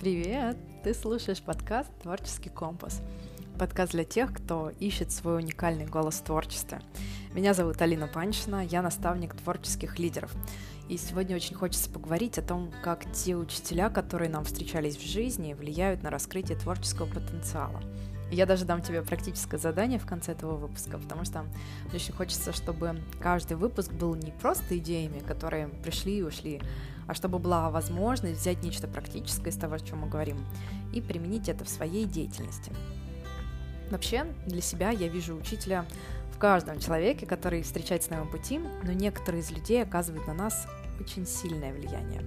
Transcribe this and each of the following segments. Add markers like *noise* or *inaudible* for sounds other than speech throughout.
Привет! Ты слушаешь подкаст «Творческий компас». Подкаст для тех, кто ищет свой уникальный голос в творчестве. Меня зовут Алина Паншина, я наставник творческих лидеров. И сегодня очень хочется поговорить о том, как те учителя, которые нам встречались в жизни, влияют на раскрытие творческого потенциала. Я даже дам тебе практическое задание в конце этого выпуска, потому что мне очень хочется, чтобы каждый выпуск был не просто идеями, которые пришли и ушли, а чтобы была возможность взять нечто практическое из того, о чем мы говорим, и применить это в своей деятельности. Вообще, для себя я вижу учителя в каждом человеке, который встречается на моем пути, но некоторые из людей оказывают на нас очень сильное влияние.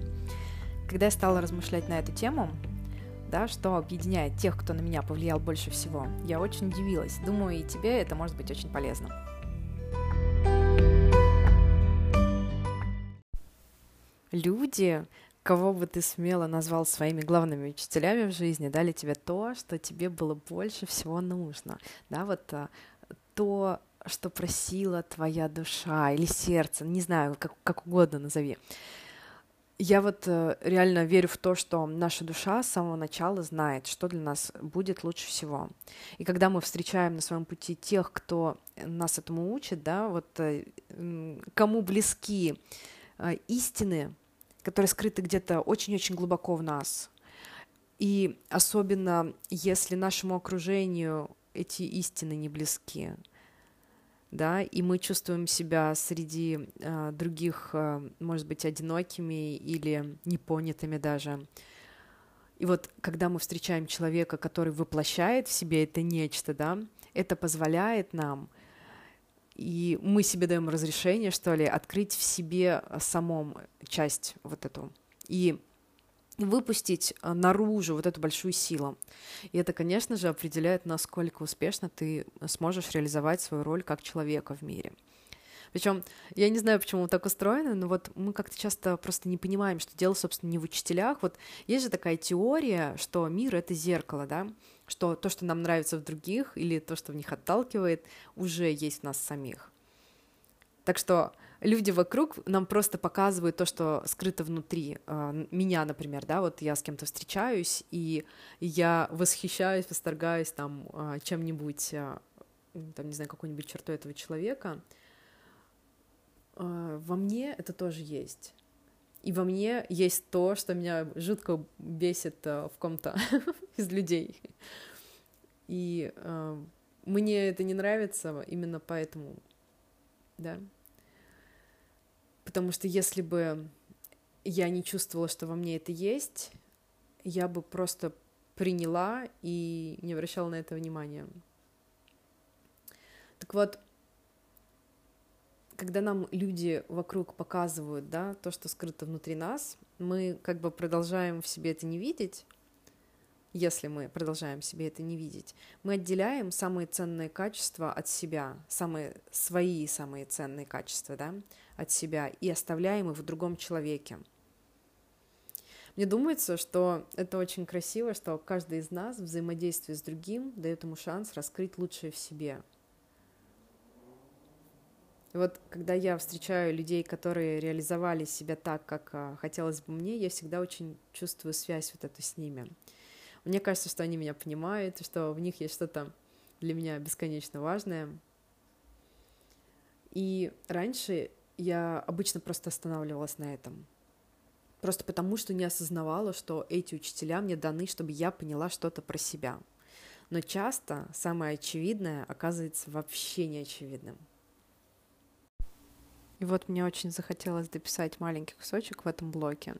Когда я стала размышлять на эту тему, да, что объединяет тех, кто на меня повлиял больше всего, я очень удивилась. Думаю, и тебе это может быть очень полезно. Люди, кого бы ты смело назвал своими главными учителями в жизни, дали тебе то, что тебе было больше всего нужно, да, вот а, то, что просила твоя душа или сердце, не знаю, как, как угодно назови. Я вот э, реально верю в то, что наша душа с самого начала знает, что для нас будет лучше всего. И когда мы встречаем на своем пути тех, кто нас этому учит, да, вот э, кому близки э, истины, которые скрыты где-то очень-очень глубоко в нас. И особенно если нашему окружению эти истины не близки, да, и мы чувствуем себя среди э, других, э, может быть, одинокими или непонятыми даже. И вот когда мы встречаем человека, который воплощает в себе это нечто, да, это позволяет нам и мы себе даем разрешение, что ли, открыть в себе самом часть вот эту. И выпустить наружу вот эту большую силу. И это, конечно же, определяет, насколько успешно ты сможешь реализовать свою роль как человека в мире. Причем я не знаю, почему так устроено, но вот мы как-то часто просто не понимаем, что дело, собственно, не в учителях. Вот есть же такая теория, что мир — это зеркало, да, что то, что нам нравится в других, или то, что в них отталкивает, уже есть в нас самих. Так что люди вокруг нам просто показывают то, что скрыто внутри. А, меня, например, да, вот я с кем-то встречаюсь, и я восхищаюсь, восторгаюсь там а, чем-нибудь, а, там, не знаю, какой-нибудь чертой этого человека — во мне это тоже есть. И во мне есть то, что меня жутко бесит в ком-то *laughs* из людей. И э, мне это не нравится именно поэтому, да. Потому что если бы я не чувствовала, что во мне это есть, я бы просто приняла и не обращала на это внимания. Так вот, когда нам люди вокруг показывают, да, то, что скрыто внутри нас, мы как бы продолжаем в себе это не видеть, если мы продолжаем себе это не видеть, мы отделяем самые ценные качества от себя, самые свои самые ценные качества, да, от себя и оставляем их в другом человеке. Мне думается, что это очень красиво, что каждый из нас в взаимодействии с другим дает ему шанс раскрыть лучшее в себе – и вот когда я встречаю людей, которые реализовали себя так, как а, хотелось бы мне, я всегда очень чувствую связь вот эту с ними. Мне кажется, что они меня понимают, что в них есть что-то для меня бесконечно важное. И раньше я обычно просто останавливалась на этом. Просто потому, что не осознавала, что эти учителя мне даны, чтобы я поняла что-то про себя. Но часто самое очевидное оказывается вообще неочевидным. И вот мне очень захотелось дописать маленький кусочек в этом блоке.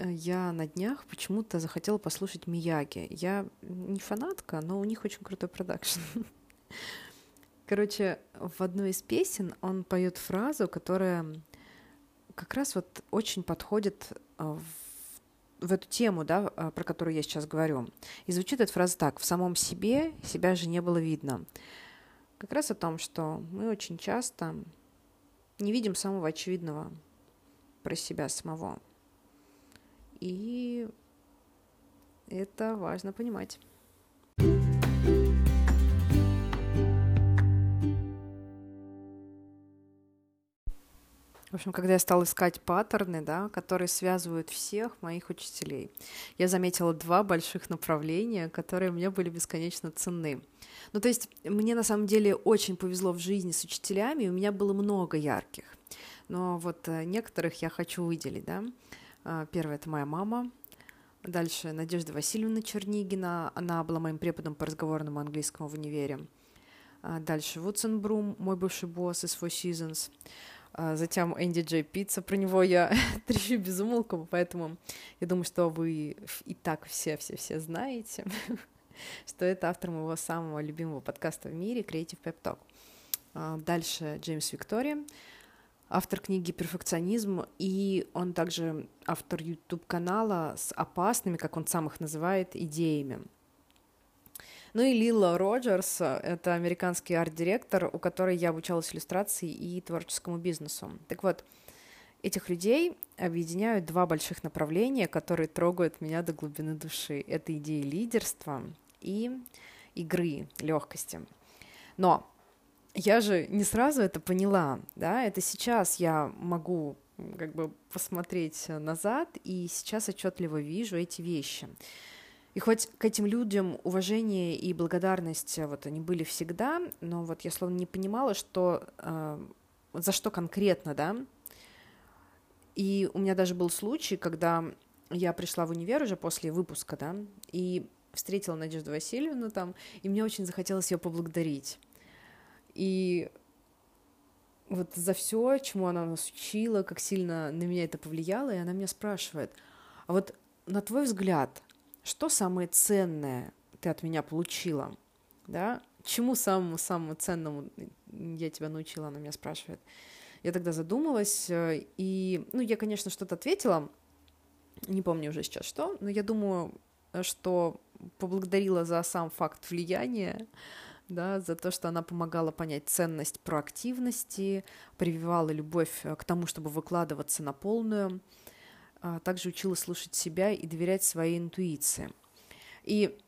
Э, я на днях почему-то захотела послушать Мияги. Я не фанатка, но у них очень крутой продакшн. *laughs* Короче, в одной из песен он поет фразу, которая как раз вот очень подходит э, в в эту тему, да, э, про которую я сейчас говорю. И звучит эта фраза так. «В самом себе себя же не было видно». Как раз о том, что мы очень часто не видим самого очевидного про себя самого. И это важно понимать. В общем, когда я стала искать паттерны, да, которые связывают всех моих учителей, я заметила два больших направления, которые мне были бесконечно ценны. Ну, то есть мне на самом деле очень повезло в жизни с учителями, у меня было много ярких. Но вот э, некоторых я хочу выделить, да. А, первое — это моя мама, Дальше Надежда Васильевна Чернигина, она была моим преподом по разговорному английскому в универе. А, дальше Вудсон Брум, мой бывший босс из Four Seasons. А, затем Энди Джей Пицца, про него я *laughs* трещу без умолку, поэтому я думаю, что вы и так все-все-все знаете, *laughs* что это автор моего самого любимого подкаста в мире Creative Pep Talk. Дальше Джеймс Виктория, автор книги «Перфекционизм», и он также автор YouTube-канала с опасными, как он сам их называет, идеями. Ну и Лила Роджерс — это американский арт-директор, у которой я обучалась иллюстрации и творческому бизнесу. Так вот, этих людей объединяют два больших направления, которые трогают меня до глубины души. Это идеи лидерства и игры, легкости. Но я же не сразу это поняла, да, это сейчас я могу как бы посмотреть назад, и сейчас отчетливо вижу эти вещи. И хоть к этим людям уважение и благодарность вот они были всегда, но вот я словно не понимала, что э, за что конкретно, да. И у меня даже был случай, когда я пришла в универ уже после выпуска, да, и встретила Надежду Васильевну там, и мне очень захотелось ее поблагодарить. И вот за все, чему она нас учила, как сильно на меня это повлияло, и она меня спрашивает, а вот на твой взгляд, что самое ценное ты от меня получила, да, чему самому-самому ценному я тебя научила, она меня спрашивает. Я тогда задумалась, э, и, ну, я, конечно, что-то ответила, не помню уже сейчас что, но я думаю, что поблагодарила за сам факт влияния, да, за то, что она помогала понять ценность проактивности, прививала любовь э, к тому, чтобы выкладываться на полную, а также учила слушать себя и доверять своей интуиции. И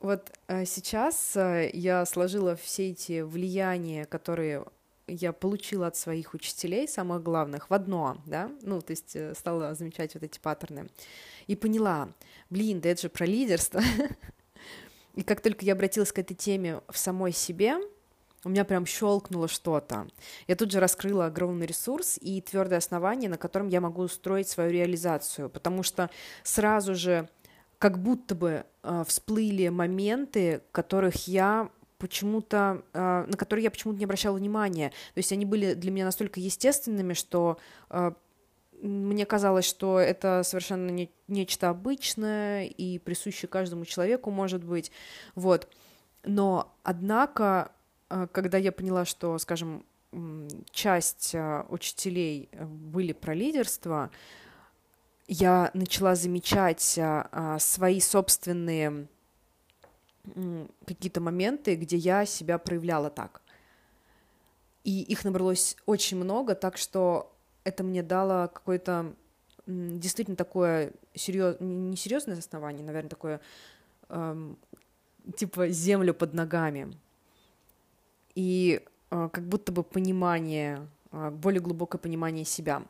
вот э, сейчас э, я сложила все эти влияния, которые я получила от своих учителей, самых главных, в одно, да, ну, то есть стала замечать вот эти паттерны, и поняла, блин, да это же про лидерство, *laughs* И как только я обратилась к этой теме в самой себе, у меня прям щелкнуло что-то. Я тут же раскрыла огромный ресурс и твердое основание, на котором я могу устроить свою реализацию, потому что сразу же как будто бы э, всплыли моменты, которых я почему-то, э, на которые я почему-то не обращала внимания. То есть они были для меня настолько естественными, что э, мне казалось, что это совершенно не, нечто обычное и присущее каждому человеку, может быть, вот. Но, однако, э, когда я поняла, что, скажем, часть э, учителей э, были про лидерство, я начала замечать свои собственные какие-то моменты, где я себя проявляла так. И их набралось очень много, так что это мне дало какое-то действительно такое серьез... не серьезное основание, наверное, такое эм, типа землю под ногами. И э, как будто бы понимание, э, более глубокое понимание себя.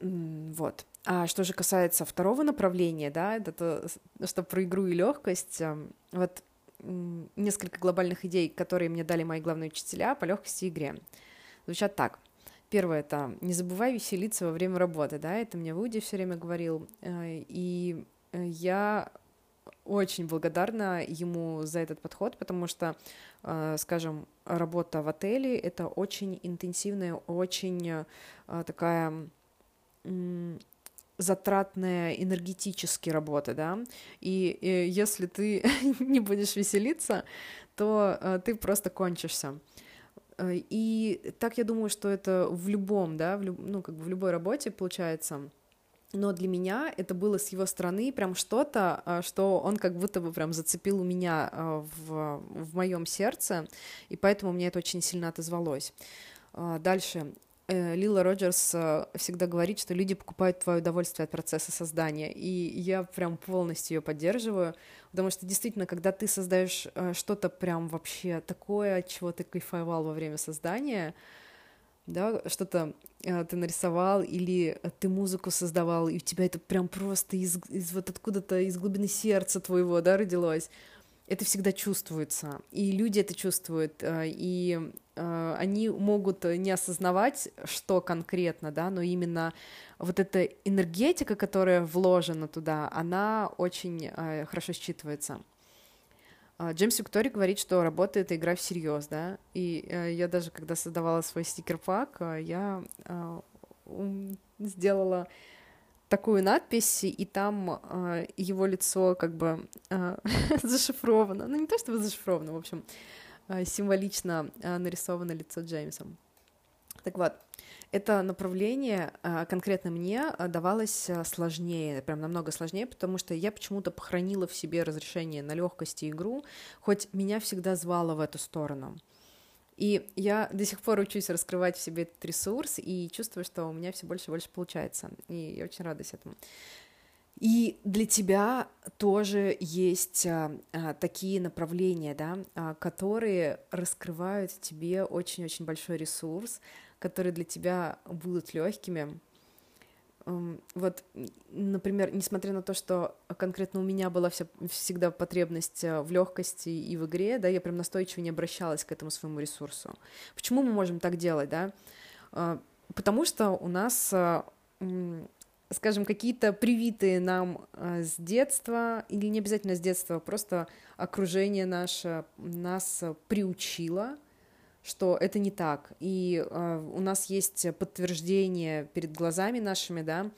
Вот. А что же касается второго направления, да, это что про игру и легкость, э, вот несколько глобальных идей, которые мне дали мои главные учителя по легкости игре. Звучат так. Первое это не забывай веселиться во время работы, да, это мне Вуди все время говорил, э, и э, я очень благодарна ему за этот подход, потому что, э, скажем, работа в отеле это очень интенсивная, очень такая затратная энергетически работа, да, и, и если ты *laughs* не будешь веселиться, то ты просто кончишься. Э, и так я думаю, что это в любом, да, в люб, ну, как бы в любой работе получается. Но для меня это было с его стороны прям что-то, а, что он как будто бы прям зацепил у меня а, в, в моем сердце, и поэтому мне это очень сильно отозвалось. А, дальше. Э, Лила Роджерс э, всегда говорит, что люди покупают твое удовольствие от процесса создания, и я прям полностью ее поддерживаю, потому что действительно, когда ты создаешь э, что-то прям вообще такое, от чего ты кайфовал во время создания, да, что-то ты нарисовал или ты музыку создавал, и у тебя это прям просто из, из вот откуда-то из глубины сердца твоего, да, родилось. Это всегда чувствуется, и люди это чувствуют, э, и э, они могут не осознавать, что конкретно, да, но именно вот эта энергетика, которая вложена туда, она очень э, хорошо считывается. Джеймс Виктори говорит, что работа — это игра всерьез, да, и э, я даже, когда создавала свой стикер-пак, э, я э, сделала такую надпись, и там э, его лицо как бы э, *laughs* зашифровано, ну не то чтобы зашифровано, в общем, э, символично э, нарисовано лицо Джеймса. Так вот, это направление конкретно мне давалось сложнее, прям намного сложнее, потому что я почему-то похоронила в себе разрешение на легкость и игру, хоть меня всегда звало в эту сторону. И я до сих пор учусь раскрывать в себе этот ресурс и чувствую, что у меня все больше и больше получается. И я очень радуюсь этому. И для тебя тоже есть а, а, такие направления, да, а, которые раскрывают тебе очень-очень большой ресурс, которые для тебя будут легкими. Вот, например, несмотря на то, что конкретно у меня была вся, всегда потребность э, в легкости и в игре, да, я прям настойчиво не обращалась к этому своему ресурсу. Почему мы можем так делать, да? Э, потому что у нас, э, скажем, какие-то привитые нам с детства, или не обязательно с детства, просто окружение наше нас приучило что это не так. И э, у нас есть подтверждение перед глазами нашими, да,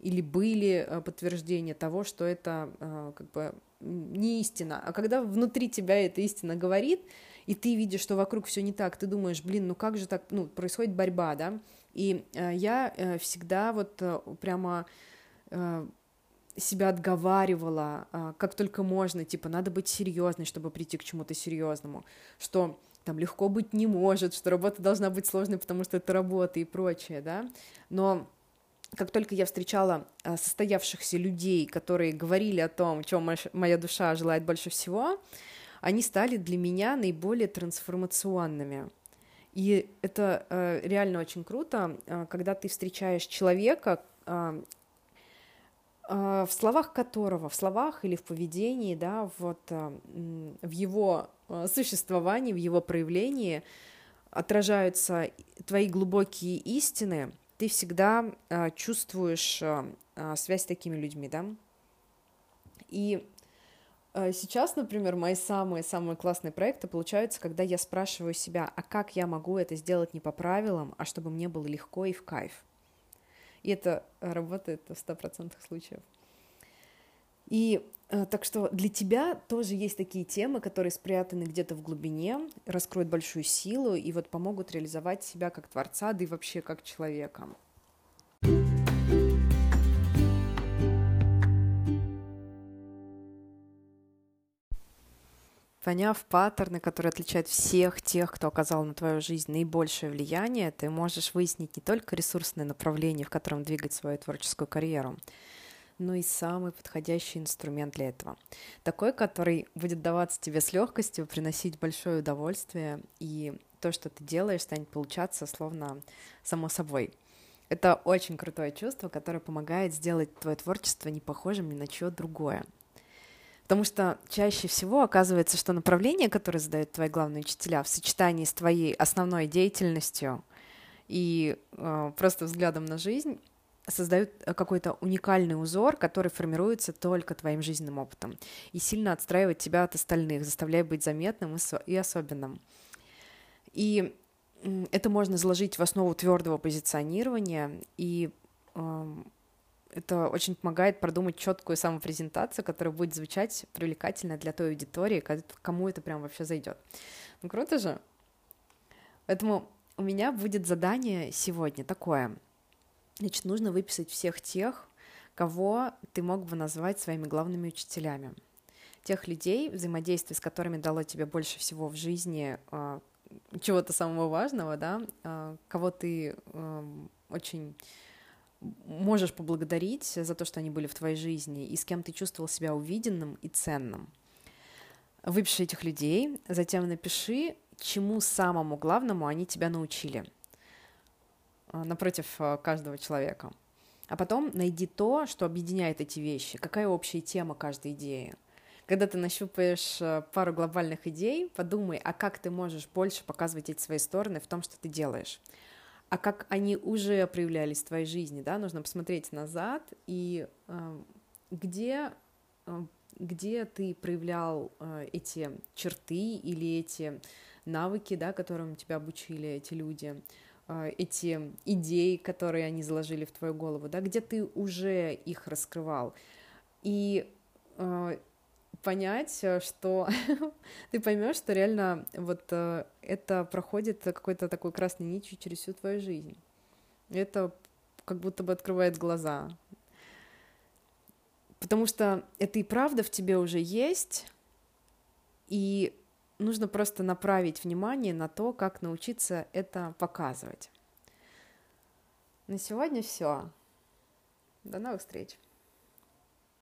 или были э, подтверждения того, что это э, как бы не истина. А когда внутри тебя эта истина говорит, и ты видишь, что вокруг все не так, ты думаешь, блин, ну как же так, ну, происходит борьба, да, и я всегда вот прямо себя отговаривала, как только можно, типа, надо быть серьезной, чтобы прийти к чему-то серьезному, что там легко быть не может, что работа должна быть сложной, потому что это работа и прочее, да, но как только я встречала а, состоявшихся людей, которые говорили о том, чем моя душа желает больше всего, они стали для меня наиболее трансформационными. И это э, реально очень круто, э, когда ты встречаешь человека, э, в словах которого, в словах или в поведении, да, вот в его Э, существовании, в его проявлении отражаются твои глубокие истины, ты всегда э, чувствуешь э, связь с такими людьми, да. И сейчас, например, мои самые-самые классные проекты получаются, когда я спрашиваю себя, а как я могу это сделать не по правилам, а чтобы мне было легко и в кайф. И это работает в 100% случаев. И э, так что для тебя тоже есть такие темы, которые спрятаны где-то в глубине, раскроют большую силу и вот помогут реализовать себя как творца, да и вообще как человека. Поняв паттерны, которые отличают всех тех, кто оказал на твою жизнь наибольшее влияние, ты можешь выяснить не только ресурсное направление, в котором двигать свою творческую карьеру, но и самый подходящий инструмент для этого. Такой, который будет даваться тебе с легкостью, приносить большое удовольствие, и то, что ты делаешь, станет получаться словно само собой. Это очень крутое чувство, которое помогает сделать твое творчество не похожим ни на чье другое. Потому что чаще всего оказывается, что направление, которое задают твои главные учителя, в сочетании с твоей основной деятельностью и э, просто взглядом на жизнь, создают э, какой-то уникальный узор, который формируется только твоим жизненным опытом и сильно отстраивает тебя от остальных, заставляя быть заметным и особенным. И это можно заложить в основу твердого позиционирования, и э, это очень помогает продумать четкую самопрезентацию, которая будет звучать привлекательно для той аудитории, кому это прям вообще зайдет. Ну круто же. Поэтому у меня будет задание сегодня такое — Значит, нужно выписать всех тех, кого ты мог бы назвать своими главными учителями. Тех людей, взаимодействие с которыми дало тебе больше всего в жизни э, чего-то самого важного, да, э, кого ты э, очень можешь поблагодарить за то, что они были в твоей жизни, и с кем ты чувствовал себя увиденным и ценным. Выпиши этих людей, затем напиши, чему самому главному они тебя научили – напротив э, каждого человека. А потом найди то, что объединяет эти вещи, какая общая тема каждой идеи. Когда ты нащупаешь пару глобальных идей, подумай, а как ты можешь больше показывать эти свои стороны в том, что ты делаешь. А как они уже проявлялись в твоей жизни, да, нужно посмотреть назад и где где ты проявлял эти черты или эти навыки, да, которым тебя обучили эти люди, эти идеи, которые они заложили в твою голову, да, где ты уже их раскрывал. И э, понять, что *laughs* ты поймешь, что реально вот э, это проходит какой-то такой красной нитью через всю твою жизнь. Это как будто бы открывает глаза Потому что это и правда в тебе уже есть, и нужно просто направить внимание на то, как научиться это показывать. На сегодня все. До новых встреч.